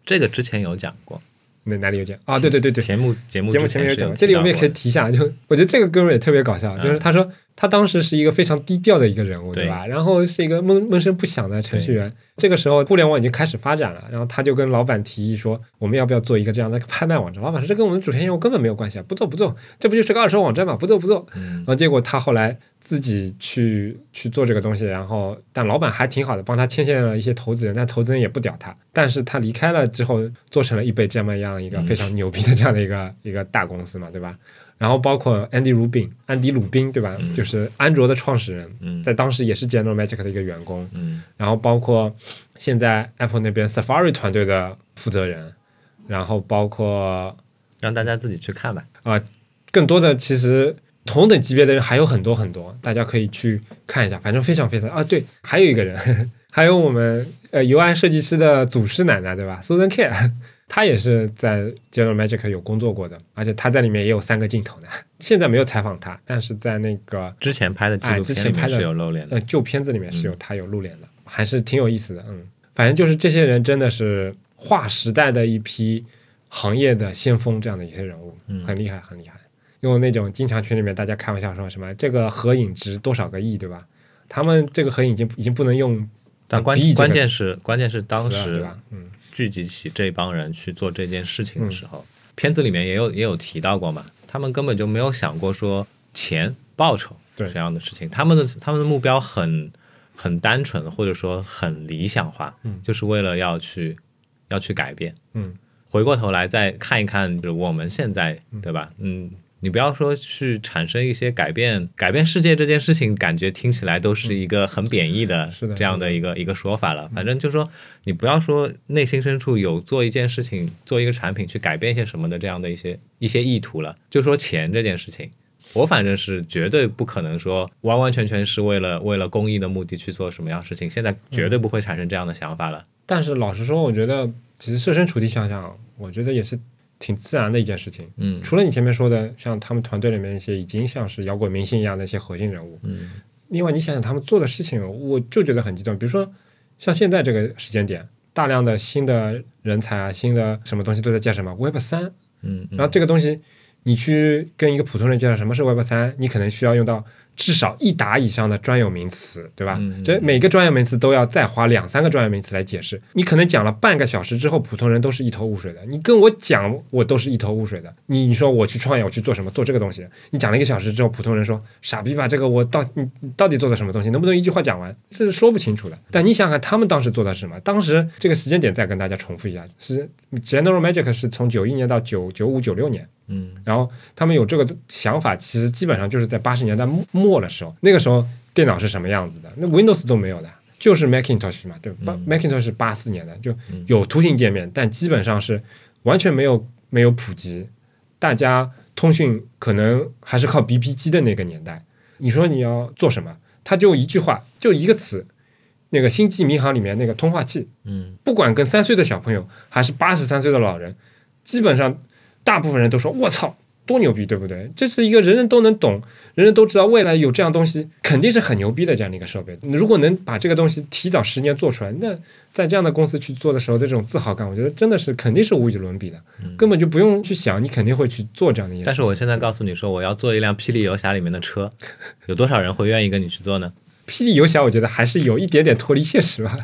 这个之前有讲过，那哪里有讲啊？对对对对，节目节目节目前面有讲，这里我们也可以提提一下，就我觉得这个哥们也特别搞笑，就是他说他当时是一个非常低调的一个人物，对对吧？然后是一个闷闷声不响的程序员。这个时候，互联网已经开始发展了，然后他就跟老板提议说：“我们要不要做一个这样的拍卖网站？”老板说：“这跟我们主线业务根本没有关系啊，不做不做，这不就是个二手网站嘛？不做不做。”嗯然后结果他后来自己去去做这个东西，然后但老板还挺好的，帮他牵线了一些投资人，但投资人也不屌他。但是他离开了之后，做成了一贝这么样一个非常牛逼的这样的一个、一个大公司嘛，对吧？然后包括安迪鲁宾，安迪鲁宾对吧？就是安卓的创始人，嗯在当时也是 General Magic 的一个员工。嗯然后包括现在 Apple 那边 Safari 团队的负责人，然后包括让大家自己去看吧。啊、更多的其实同等级别的人还有很多很多，大家可以去看一下，反正非常非常啊，对，还有一个人，还有我们呃 UI 设计师的祖师奶奶对吧，Susan K，她也是在 General Magic 有工作过的，而且他在里面也有三个镜头呢。现在没有采访他，但是在那个之前拍的纪哎录片里面之前拍的是有露脸的。呃旧片子里面是有他有露脸的，还是挺有意思的。嗯，反正就是这些人真的是划时代的一批行业的先锋，这样的一些人物，很厉害，很厉害。用那种经常群里面大家开玩笑说什么这个合影值多少个亿，对吧？他们这个合影已经已经不能用但关这个关键是关键是当时吧？嗯聚集起这帮人去做这件事情的时候，片子里面也有也有提到过嘛，他们根本就没有想过说钱报酬这样的事情，他们的他们的目标很很单纯，或者说很理想化，嗯。就是为了要去要去改变。嗯。回过头来再看一看，就是我们现在，对吧？嗯，你不要说去产生一些改变，改变世界这件事情，感觉听起来都是一个很贬义的这样的一个一个说法了。反正就说你不要说内心深处有做一件事情、做一个产品去改变一些什么的这样的一些一些意图了，就说钱这件事情。我反正是绝对不可能说完完全全是为了为了公益的目的去做什么样事情，现在绝对不会产生这样的想法了。但是老实说，我觉得其实设身处地想想，我觉得也是挺自然的一件事情。嗯除了你前面说的，像他们团队里面一些已经像是摇滚明星一样的一些核心人物，嗯另外你想想他们做的事情，我就觉得很激动。比如说像现在这个时间点，大量的新的人才啊，新的什么东西都在介绍什么 Web 三，嗯嗯然后这个东西你去跟一个普通人介绍什么是 Web 三，你可能需要用到至少一打以上的专有名词，对吧？嗯这每个专有名词都要再花两三个专有名词来解释。你可能讲了半个小时之后，普通人都是一头雾水的。你跟我讲，我都是一头雾水的。你你说我去创业，我去做什么？做这个东西，你讲了一个小时之后，普通人说傻逼吧，这个我到你你到底做的什么东西？能不能一句话讲完？这是说不清楚的。但你想想，他们当时做的是什么？当时这个时间点再跟大家重复一下，是 General Magic 是从九一年到九九五九六年。嗯。然后他们有这个想法，其实基本上就是在八十年代末末的时候，那个时候电脑是什么样子的？那 Windows 都没有的，就是 Macintosh 嘛，对吧、m a c i n t o s h 是八四年的，就有图形界面，但基本上是完全没有没有普及，大家通讯可能还是靠 BP 机的那个年代。你说你要做什么？他就一句话，就一个词，那个星际迷航里面那个通话器，嗯。不管跟三岁的小朋友还是八十三岁的老人，基本上大部分人都说：“我操，多牛逼，对不对？”这是一个人人都能懂、人人都知道未来有这样东西，肯定是很牛逼的这样的一个设备。如果能把这个东西提早十年做出来，那在这样的公司去做的时候的这种自豪感，我觉得真的是肯定是无与伦比的，根本就不用去想，你肯定会去做这样的一。但是我现在告诉你说，我要做一辆霹雳游侠里面的车，有多少人会愿意跟你去做呢？霹雳游侠，我觉得还是有一点点脱离现实吧，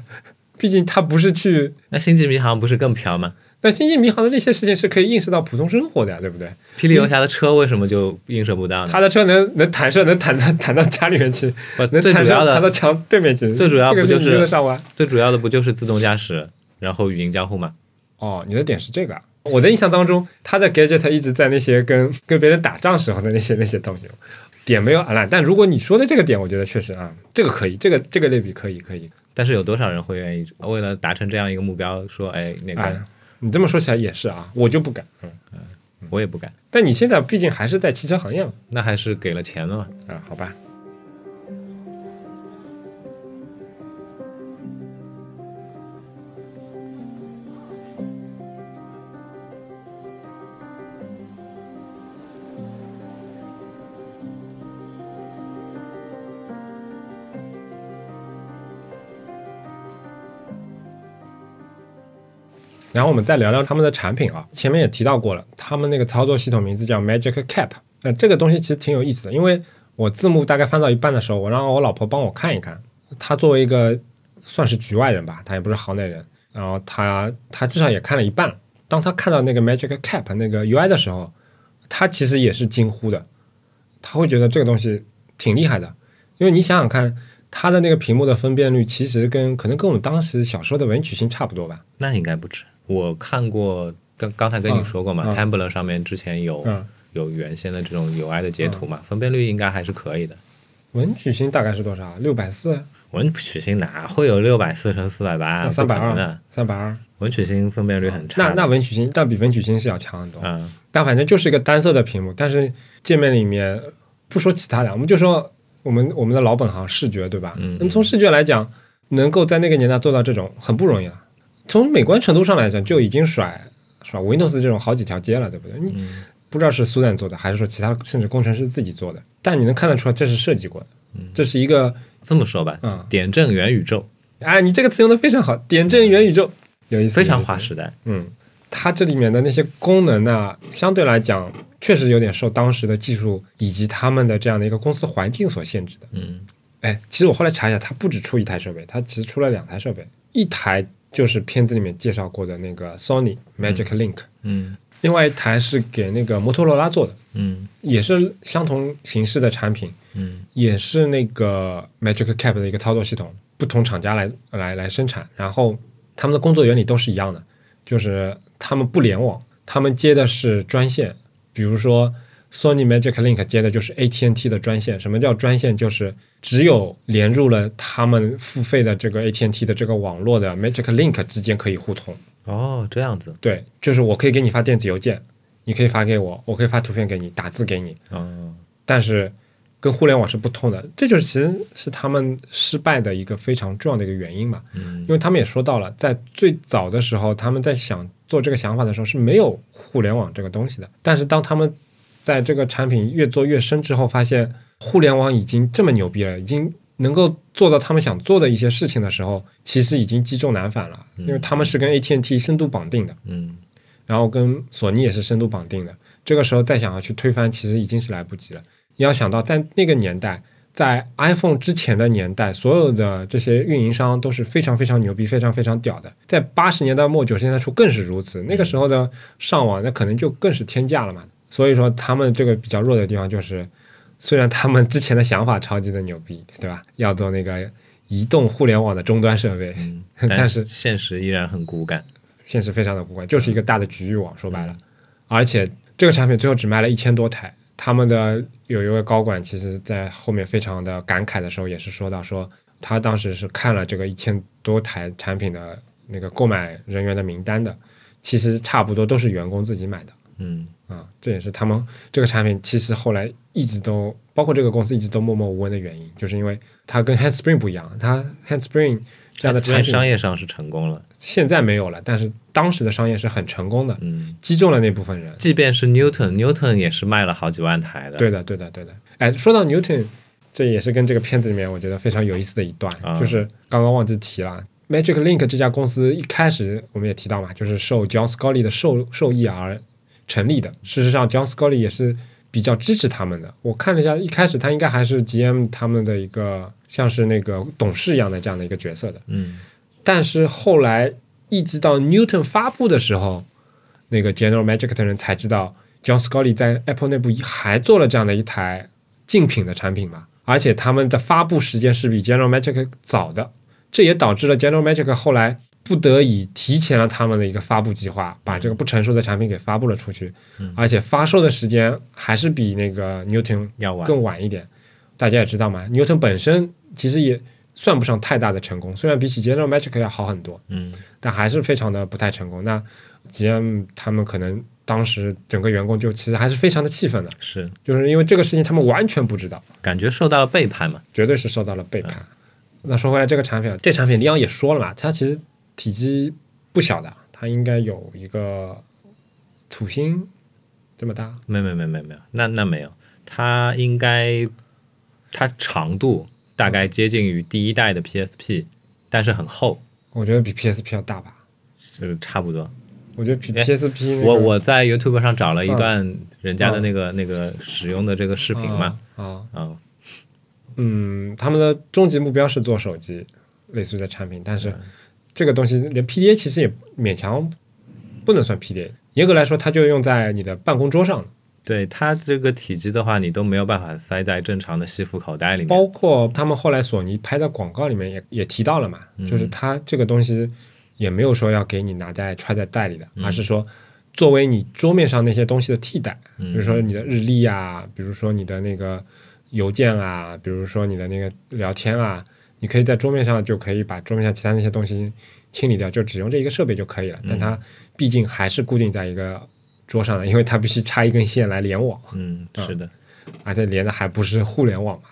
毕竟他不是去。那星际迷航不是更飘吗？但星际迷航的那些事情是可以映射到普通生活的呀，对不对？霹雳游侠的车为什么就映射不到呢？他的车能能弹射，能弹到弹到家里面去，不能弹射最主要的弹到墙对面去。最主要这个不就是？最主要的不就是自动驾驶，然后语音交互吗？哦，你的点是这个啊。我的印象当中，他的 gadget 一直在那些跟跟别人打仗时候的那些那些东西，点没有按烂。但如果你说的这个点，我觉得确实啊，这个可以，这个这个类比可以可以。但是有多少人会愿意为了达成这样一个目标，说哎那哎个，你这么说起来也是啊，我就不敢。嗯嗯，我也不敢，但你现在毕竟还是在汽车行业嘛，那还是给了钱了嘛。啊，好吧。然后我们再聊聊他们的产品啊，前面也提到过了，他们那个操作系统名字叫 Magic Cap，呃，这个东西其实挺有意思的，因为我字幕大概翻到一半的时候，我让我老婆帮我看一看。她作为一个算是局外人吧，她也不是行内人，然后她她至少也看了一半。当她看到那个 Magic Cap 那个 UI 的时候，她其实也是惊呼的，她会觉得这个东西挺厉害的，因为你想想看，它的那个屏幕的分辨率其实跟可能跟我们当时小时候的文曲星差不多吧。那应该不止。我看过，刚刚才跟你说过嘛、嗯 t u m b l r 上面之前有、嗯，有原先的这种 UI 的截图嘛，分辨率应该还是可以的。文曲星大概是多少？六百四、文曲星哪会有六百四乘四百八？三百二三百二。文曲星分辨率很差那。那文曲星，但比文曲星是要强很多。嗯但反正就是一个单色的屏幕，但是界面里面不说其他的，我们就说我们我们的老本行视觉，对吧？嗯那从视觉来讲，能够在那个年代做到这种很不容易了。从美观程度上来讲，就已经甩甩 Windows 这种好几条街了，对不对？你嗯不知道是苏丹做的，还是说其他甚至工程师自己做的，但你能看得出来这是设计过的，这是一个这么说吧，嗯点阵元宇宙啊，你这个词用的非常好，点阵元宇宙有意思，非常划时代。嗯，它这里面的那些功能呢，相对来讲确实有点受当时的技术以及他们的这样的一个公司环境所限制的。嗯哎，其实我后来查一下，它不止出一台设备，它其实出了两台设备，一台就是片子里面介绍过的那个 Sony Magic Link，、嗯。另外一台是给那个摩托罗拉做的，嗯。也是相同形式的产品，嗯。也是那个 Magic Cap 的一个操作系统，不同厂家来来来生产，然后他们的工作原理都是一样的，就是他们不联网，他们接的是专线，比如说 Sony Magic Link 接的就是 AT&T 的专线。什么叫专线？就是只有连入了他们付费的这个 AT&T 的这个网络的 Magic Link 之间可以互通。哦，这样子对，就是我可以给你发电子邮件，你可以发给我，我可以发图片给你，打字给你，哦但是跟互联网是不通的，这就是其实是他们失败的一个非常重要的一个原因嘛。嗯因为他们也说到了，在最早的时候，他们在想做这个想法的时候是没有互联网这个东西的。但是当他们在这个产品越做越深之后，发现互联网已经这么牛逼了，已经能够做到他们想做的一些事情的时候，其实已经积重难返了，因为他们是跟 AT&T 深度绑定的。嗯然后跟索尼也是深度绑定的。这个时候再想要去推翻，其实已经是来不及了。你要想到，在那个年代，在 iPhone 之前的年代，所有的这些运营商都是非常非常牛逼、非常非常屌的。在八十年代末、九十年代初更是如此。那个时候的上网，那可能就更是天价了嘛。所以说，他们这个比较弱的地方就是，虽然他们之前的想法超级的牛逼，对吧？要做那个移动互联网的终端设备，嗯，但是现实依然很骨感。现实非常的骨感，就是一个大的局域网，说白了。而且这个产品最后只卖了一千多台，他们的有一位高管，其实在后面非常的感慨的时候，也是说到说，他当时是看了这个一千多台产品的那个购买人员的名单的，其实差不多都是员工自己买的。嗯啊，这也是他们这个产品其实后来一直都，包括这个公司一直都默默无闻的原因，就是因为它跟 Handspring 不一样，它 Handspring 这样的产在品商业上是成功了。现在没有了，但是当时的商业是很成功的，嗯，击中了那部分人。即便是 Newton，Newton 也是卖了好几万台的。对的，对的，对的。哎，说到 Newton，这也是跟这个片子里面我觉得非常有意思的一段，啊就是刚刚忘记提了。Magic Link 这家公司一开始我们也提到嘛，就是受 John Scully 的授授意而成立的。事实上，John Scully 也是比较支持他们的。我看了一下，一开始他应该还是 GM 他们的一个像是那个董事一样的这样的一个角色的。嗯但是后来一直到 Newton 发布的时候，那个 General Magic 的人才知道，John Scully 在 Apple 内部还做了这样的一台竞品的产品嘛，而且他们的发布时间是比 General Magic 早的，这也导致了 General Magic 后来不得已提前了他们的一个发布计划，把这个不成熟的产品给发布了出去，而且发售的时间还是比那个 Newton 要晚。更晚一点。大家也知道嘛，Newton 本身其实也算不上太大的成功，虽然比起 General Magic 要好很多，嗯但还是非常的不太成功。那 GM 他们可能当时整个员工就其实还是非常的气愤的，是就是因为这个事情他们完全不知道，感觉受到了背叛嘛。绝对是受到了背叛。那说回来，这个产品，这产品李阳也说了嘛，他其实体积不小的，它应该有一个土星这么大，没没没没没有，那那没有，它应该它长度大概接近于第一代的 PSP，但是很厚，我觉得比 PSP 要大吧。就是差不多。我觉得 PSP 那个我我在 YouTube 上找了一段人家的那个、那个使用的这个视频嘛，啊，嗯，嗯，他们的终极目标是做手机类似的产品，但是这个东西连 PDA 其实也勉强不能算 PDA，严格来说，它就用在你的办公桌上。对它这个体积的话，你都没有办法塞在正常的西服口袋里面。包括他们后来索尼拍的广告里面也也提到了嘛，就是它这个东西也没有说要给你拿在揣在袋里的，而是说作为你桌面上那些东西的替代，比如说你的日历啊，比如说你的那个邮件啊，比如说你的那个聊天啊，你可以在桌面上就可以把桌面上其他那些东西清理掉，就只用这一个设备就可以了。但它毕竟还是固定在一个。桌上的，因为它必须插一根线来联网。嗯，是的，而且连的还不是互联网嘛。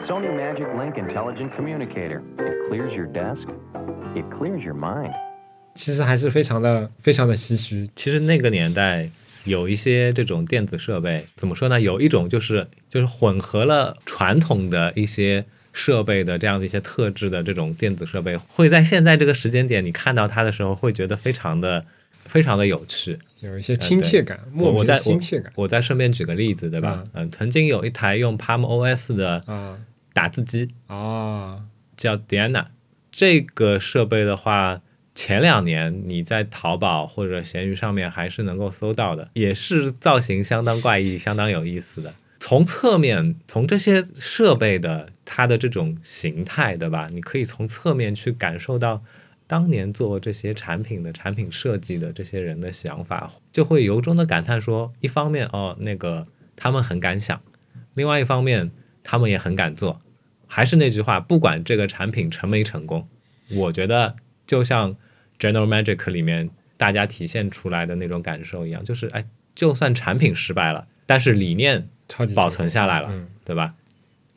Sony Magic Link Intelligent Communicator. It clears your desk. It clears your mind. 其实还是非常的、非常的唏嘘。其实那个年代有一些这种电子设备，怎么说呢？有一种就是就是混合了传统的一些设备的这样的一些特质的这种电子设备，会在现在这个时间点你看到它的时候，会觉得非常的。非常的有趣，有一些亲切感，莫名的亲切感。我再顺便举个例子，对吧？嗯，曾经有一台用 Palm OS 的打字机啊，叫 Diana。这个设备的话，前两年你在淘宝或者闲鱼上面还是能够搜到的，也是造型相当怪异、相当有意思的。从侧面，从这些设备的它的这种形态，对吧？你可以从侧面去感受到。当年做这些产品的产品设计的这些人的想法，就会由衷的感叹说：一方面哦，那个他们很敢想；另外一方面，他们也很敢做。还是那句话，不管这个产品成没成功，我觉得就像 General Magic 里面大家体现出来的那种感受一样，就是哎，就算产品失败了，但是理念保存下来了，对吧？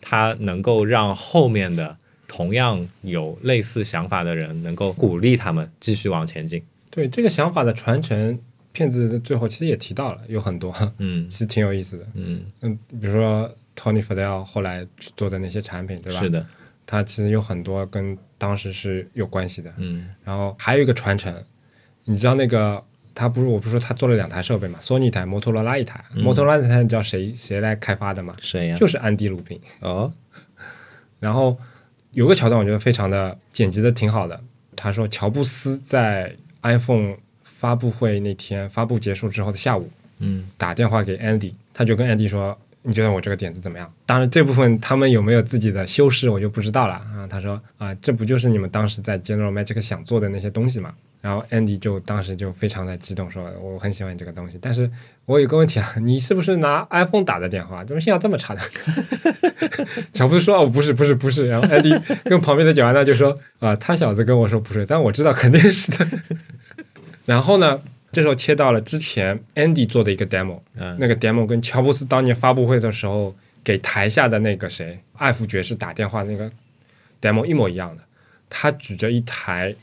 它能够让后面的。同样有类似想法的人，能够鼓励他们继续往前进。对这个想法的传承，骗子最后其实也提到了有很多，嗯，其实挺有意思的，嗯嗯，比如说 Tony Fadell 后来做的那些产品，对吧？是的，他其实有很多跟当时是有关系的，嗯。然后还有一个传承，你知道那个他不是我不是说他做了两台设备嘛，索尼一台，摩托罗拉一台，摩托罗拉那台你知道谁谁来开发的吗？谁呀？就是安迪鲁宾哦，然后。有个桥段，我觉得非常的剪辑的挺好的。他说，乔布斯在 iPhone 发布会那天发布结束之后的下午，嗯，打电话给 Andy，他就跟 Andy 说：“你觉得我这个点子怎么样？”当然，这部分他们有没有自己的修饰，我就不知道了啊。他说：“啊，这不就是你们当时在 General Magic 想做的那些东西吗？”然后 Andy 就当时就非常的激动，说我很喜欢你这个东西，但是我有个问题啊，你是不是拿 iPhone 打的电话？怎么信号这么差的？乔布斯说哦，不是，不是，不是。然后 Andy 跟旁边的讲完呢，就说啊，他小子跟我说不是，但我知道肯定是的。然后呢，这时候切到了之前 Andy 做的一个 demo，那个 demo 跟乔布斯当年发布会的时候给台下的那个谁艾弗爵士打电话那个 demo 一模一样的，他举着一台。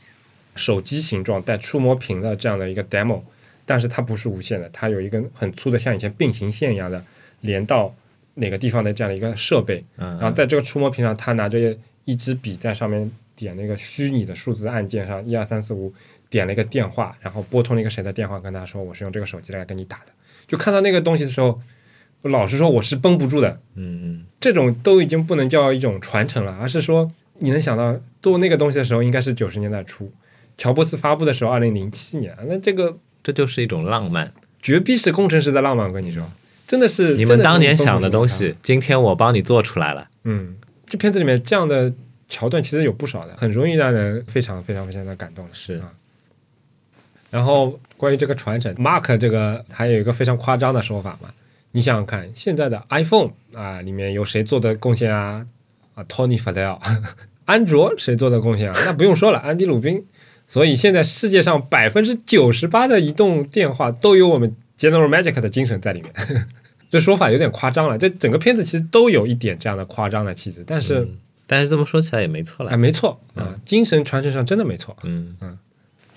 手机形状带触摸屏的这样的一个 demo，但是它不是无线的，它有一根很粗的像以前并行线一样的连到哪个地方的这样的一个设备。然后在这个触摸屏上，他拿着一支笔在上面点那个虚拟的数字按键上，一二三四五，点了一个电话，然后拨通了一个谁的电话，跟他说我是用这个手机来跟你打的。就看到那个东西的时候，老实说我是绷不住的。嗯嗯，这种都已经不能叫一种传承了，而是说你能想到做那个东西的时候，应该是九十年代初。乔布斯发布的时候，二零零七年，那这个这就是一种浪漫，绝逼是工程师的浪漫。我跟你说，真的是你们当年想的东西，今天我帮你做出来了。嗯，这片子里面这样的桥段其实有不少的，很容易让人非常非常非常的感动。是啊。然后关于这个传承，Mark 这个还有一个非常夸张的说法嘛？你想想看，现在的 iPhone 啊，里面有谁做的贡献啊？啊，Tony Fadell，安卓谁做的贡献啊？那不用说了，安迪鲁宾。所以现在世界上百分之九十八的移动电话都有我们 General Magic 的精神在里面，这说法有点夸张了。这整个片子其实都有一点这样的夸张的气质，但是但是这么说起来也没错了，哎，没错啊，精神传承上真的没错。嗯嗯，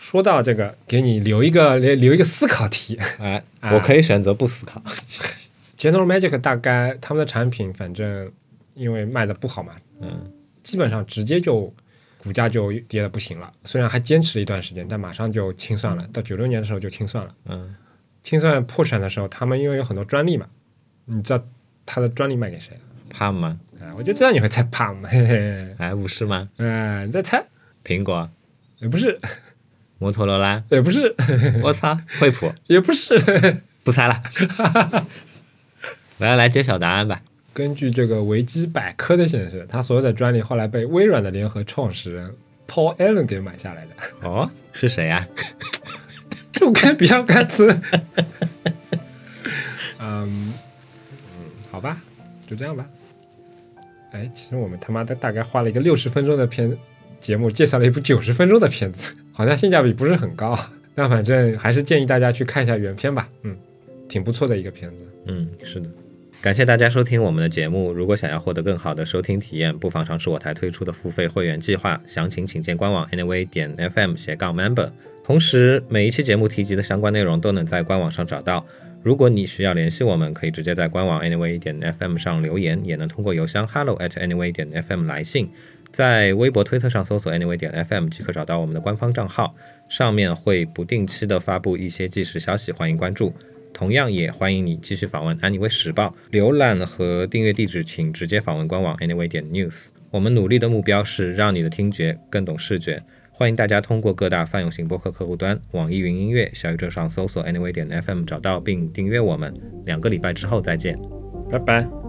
说到这个，给你留一个留留一个思考题，哎，我可以选择不思考。General Magic 大概他们的产品，反正因为卖的不好嘛，嗯，基本上直接就。股价就跌的不行了，虽然还坚持了一段时间，但马上就清算了。到九六年的时候就清算了。嗯，清算破产的时候，他们因为有很多专利嘛，你知道他的专利卖给谁了？帕吗？啊，我就知道你会猜 Palm，哎，不是吗？嗯，你再猜，苹果、也不是，摩托罗拉，也不是，我操，惠普，也不是。不猜了。来来揭晓答案吧。根据这个维基百科的显示，他所有的专利后来被微软的联合创始人 Paul Allen 给买下来的，哦，是谁呀、就跟比尔盖茨。嗯嗯，好吧，就这样吧。哎，其实我们他妈的大概花了一个六十分钟的片节目，介绍了一部九十分钟的片子，好像性价比不是很高。但反正还是建议大家去看一下原片吧，嗯，挺不错的一个片子。嗯，是的。感谢大家收听我们的节目。如果想要获得更好的收听体验，不妨尝试我台推出的付费会员计划，详情请见官网 anyway 点 fm 斜杠 member。同时，每一期节目提及的相关内容都能在官网上找到。如果你需要联系我们，可以直接在官网 anyway 点 fm 上留言，也能通过邮箱 hello at anyway 点 fm 来信。在微博、推特上搜索 anyway 点 fm 即可找到我们的官方账号，上面会不定期的发布一些即时消息，欢迎关注。同样也欢迎你继续访问 Anyway 时报，浏览和订阅地址请直接访问官网 anyway 点 news。我们努力的目标是让你的听觉更懂视觉。欢迎大家通过各大泛用型播客客户端、网易云音乐、小宇宙上搜索 anyway 点 fm 找到并订阅我们。两个礼拜之后再见。拜拜。